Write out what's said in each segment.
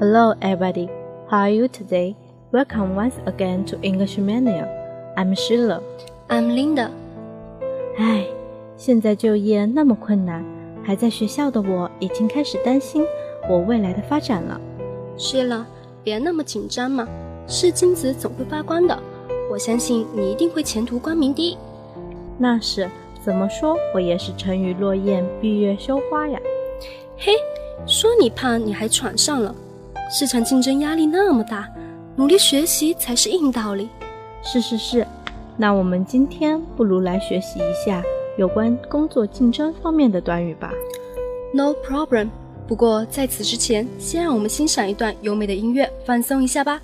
Hello, everybody. How are you today? Welcome once again to English Mania. I'm Sheila. I'm Linda. 唉，现在就业那么困难，还在学校的我已经开始担心我未来的发展了。Sheila，别那么紧张嘛，是金子总会发光的。我相信你一定会前途光明的。那是怎么说，我也是沉鱼落雁、闭月羞花呀。嘿，说你胖，你还喘上了。市场竞争压力那么大，努力学习才是硬道理。是是是，那我们今天不如来学习一下有关工作竞争方面的短语吧。No problem。不过在此之前，先让我们欣赏一段优美的音乐，放松一下吧。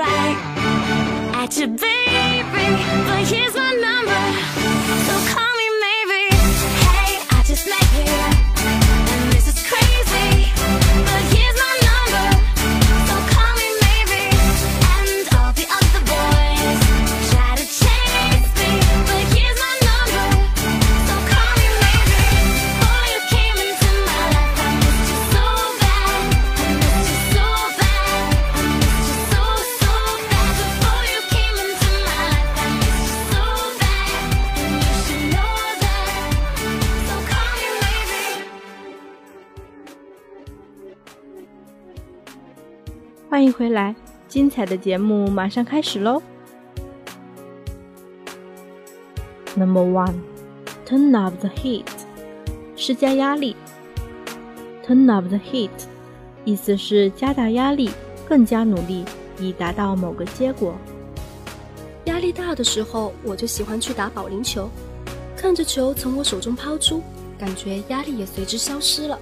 right at you, baby. But here's my number. 欢迎回来，精彩的节目马上开始喽！Number one, turn up the heat，施加压力。Turn up the heat，意思是加大压力，更加努力，以达到某个结果。压力大的时候，我就喜欢去打保龄球，看着球从我手中抛出，感觉压力也随之消失了。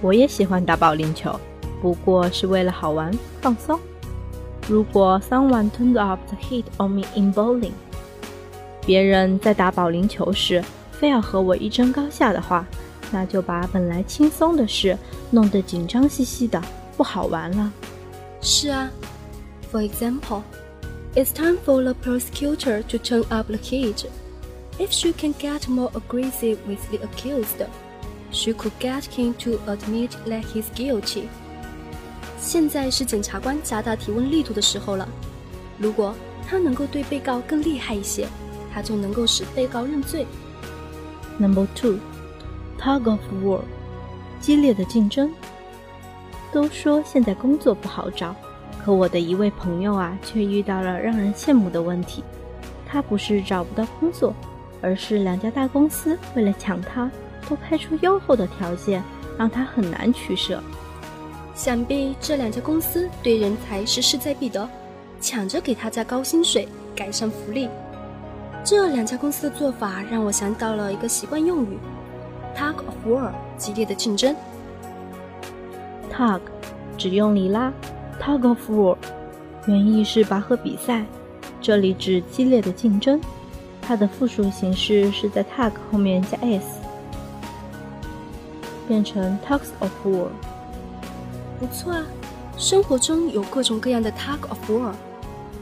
我也喜欢打保龄球。不过是为了好玩放松。如果 someone turned up the heat on me in bowling，别人在打保龄球时非要和我一争高下的话，那就把本来轻松的事弄得紧张兮兮的，不好玩了。是啊，For example, it's time for the prosecutor to turn up the heat. If she can get more aggressive with the accused, she could get him to admit that he's guilty. 现在是检察官加大提问力度的时候了。如果他能够对被告更厉害一些，他就能够使被告认罪。Number two, tug of war，激烈的竞争。都说现在工作不好找，可我的一位朋友啊，却遇到了让人羡慕的问题。他不是找不到工作，而是两家大公司为了抢他，都开出优厚的条件，让他很难取舍。想必这两家公司对人才是势在必得，抢着给他加高薪水、改善福利。这两家公司的做法让我想到了一个习惯用语：tug of war，激烈的竞争。tug，指用力拉；tug of war，原意是拔河比赛，这里指激烈的竞争。它的复数形式是在 tug 后面加 s，变成 tugs of war。不错啊，生活中有各种各样的 tug of war，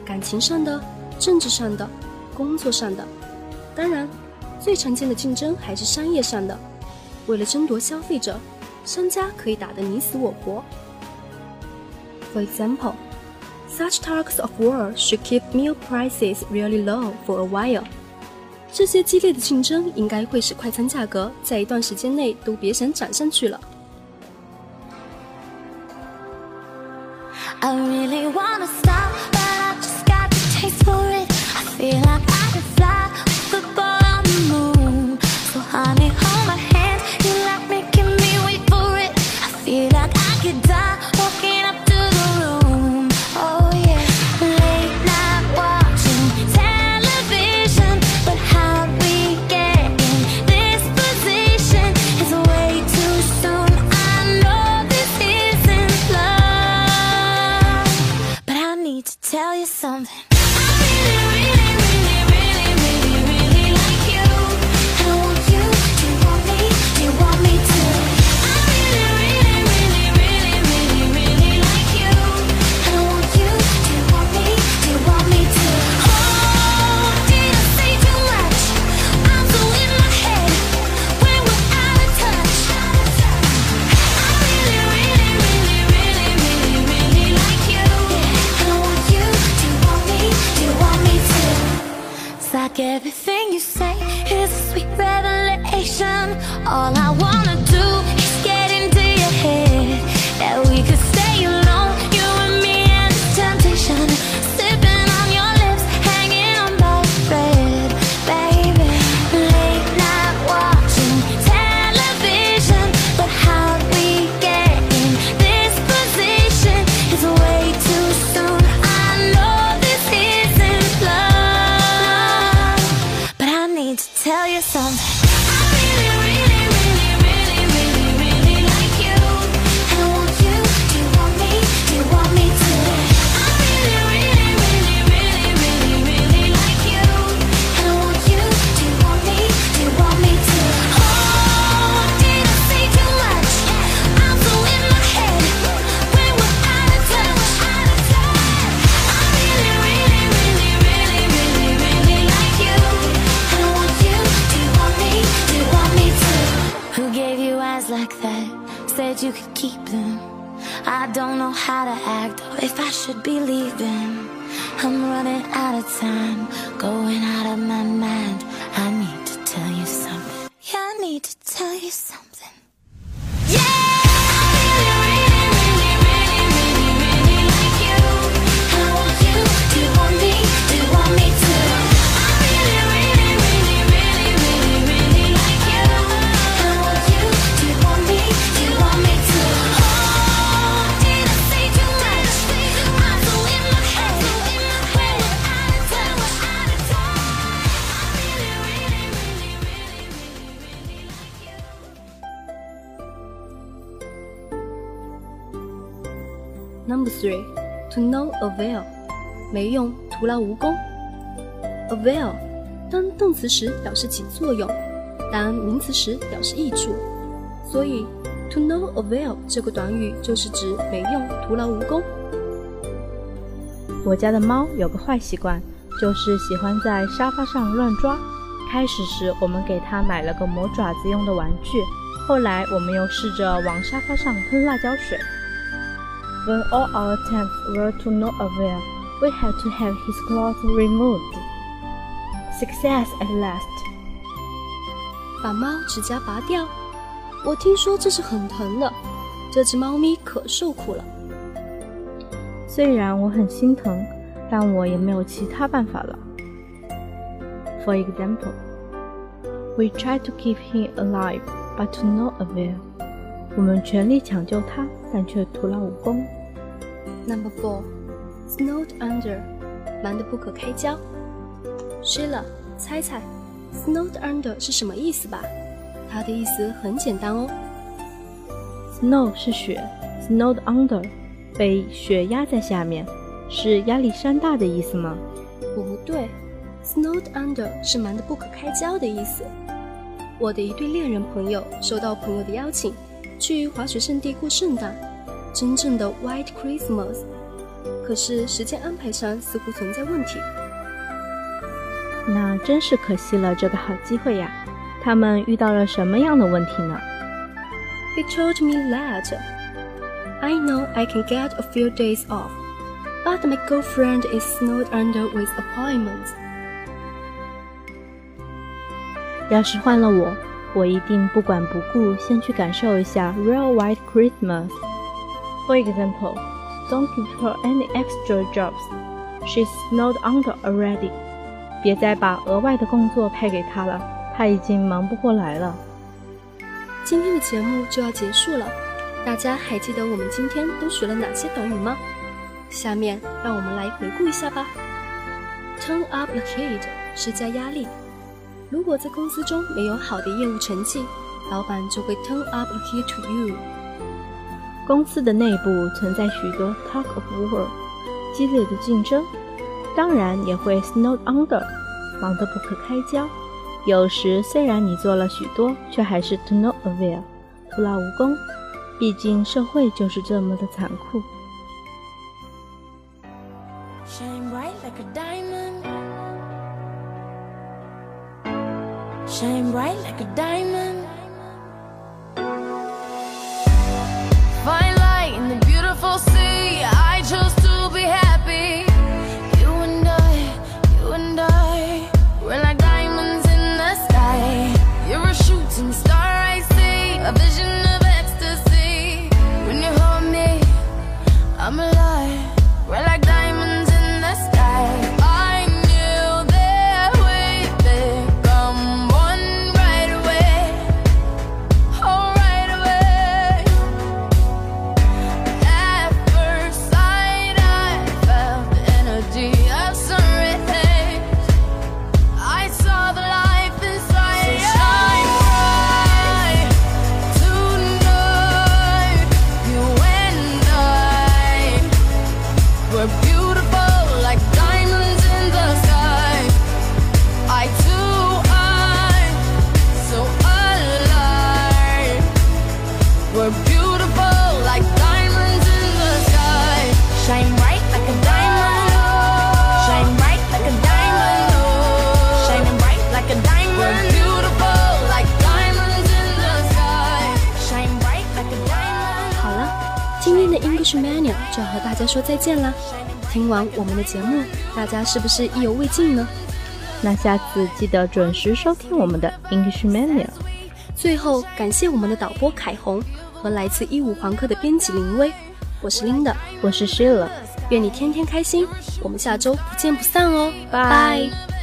感情上的、政治上的、工作上的。当然，最常见的竞争还是商业上的，为了争夺消费者。商家可以打得你死我活。For example, such tugs of war should keep meal prices really low for a while. 这些激烈的竞争应该会使快餐价格在一段时间内都别想涨上去了。I really wanna stop, but I just got the taste for it. I feel like three, to no avail，没用，徒劳无功。Avail，当动词时表示起作用，当名词时表示益处，所以 to no avail 这个短语就是指没用，徒劳无功。我家的猫有个坏习惯，就是喜欢在沙发上乱抓。开始时，我们给它买了个磨爪子用的玩具，后来我们又试着往沙发上喷辣椒水。When all our attempts were to no avail, We had to have his clothes removed. Success at last. 把猫指甲拔掉，我听说这是很疼的。这只猫咪可受苦了。虽然我很心疼，但我也没有其他办法了。For example, we tried to keep him alive, but to no avail. 我们全力抢救他，但却徒劳无功。 Number four, snowed under，忙得不可开交。Sheila，猜猜，snowed under 是什么意思吧？它的意思很简单哦。Snow 是雪，snowed under 被雪压在下面，是压力山大的意思吗？不对，snowed under 是忙得不可开交的意思。我的一对恋人朋友收到朋友的邀请，去滑雪胜地过圣诞，真正的 White Christmas。可是时间安排上似乎存在问题。那真是可惜了这个好机会呀！他们遇到了什么样的问题呢？He told me that I know I can get a few days off, but my girlfriend is snowed under with appointments. 要是换了我，我一定不管不顾，先去感受一下 real white Christmas. For example, don't give her any extra jobs. She's snowed under already. 别再把额外的工作派给她了，她已经忙不过来了。今天的节目就要结束了，大家还记得我们今天都学了哪些短语吗？下面让我们来回顾一下吧。Turn up the heat，施加压力。如果在公司中没有好的业务成绩，老板就会 turn up the heat to you。公司的内部存在许多 talk of war，激烈的竞争，当然也会 snowed under，忙得不可开交。有时虽然你做了许多，却还是 to no avail，徒劳无功。毕竟社会就是这么的残酷。Shine bright like a diamond. Shine bright like a diamond. 就要和大家说再见啦。听完我们的节目，大家是不是意犹未尽呢？那下次记得准时收听我们的 English Mania。最后，感谢我们的导播凯红和来自一五黄课的编辑林薇。我是 Linda，我是 Sheila，愿你天天开心。我们下周不见不散哦，拜拜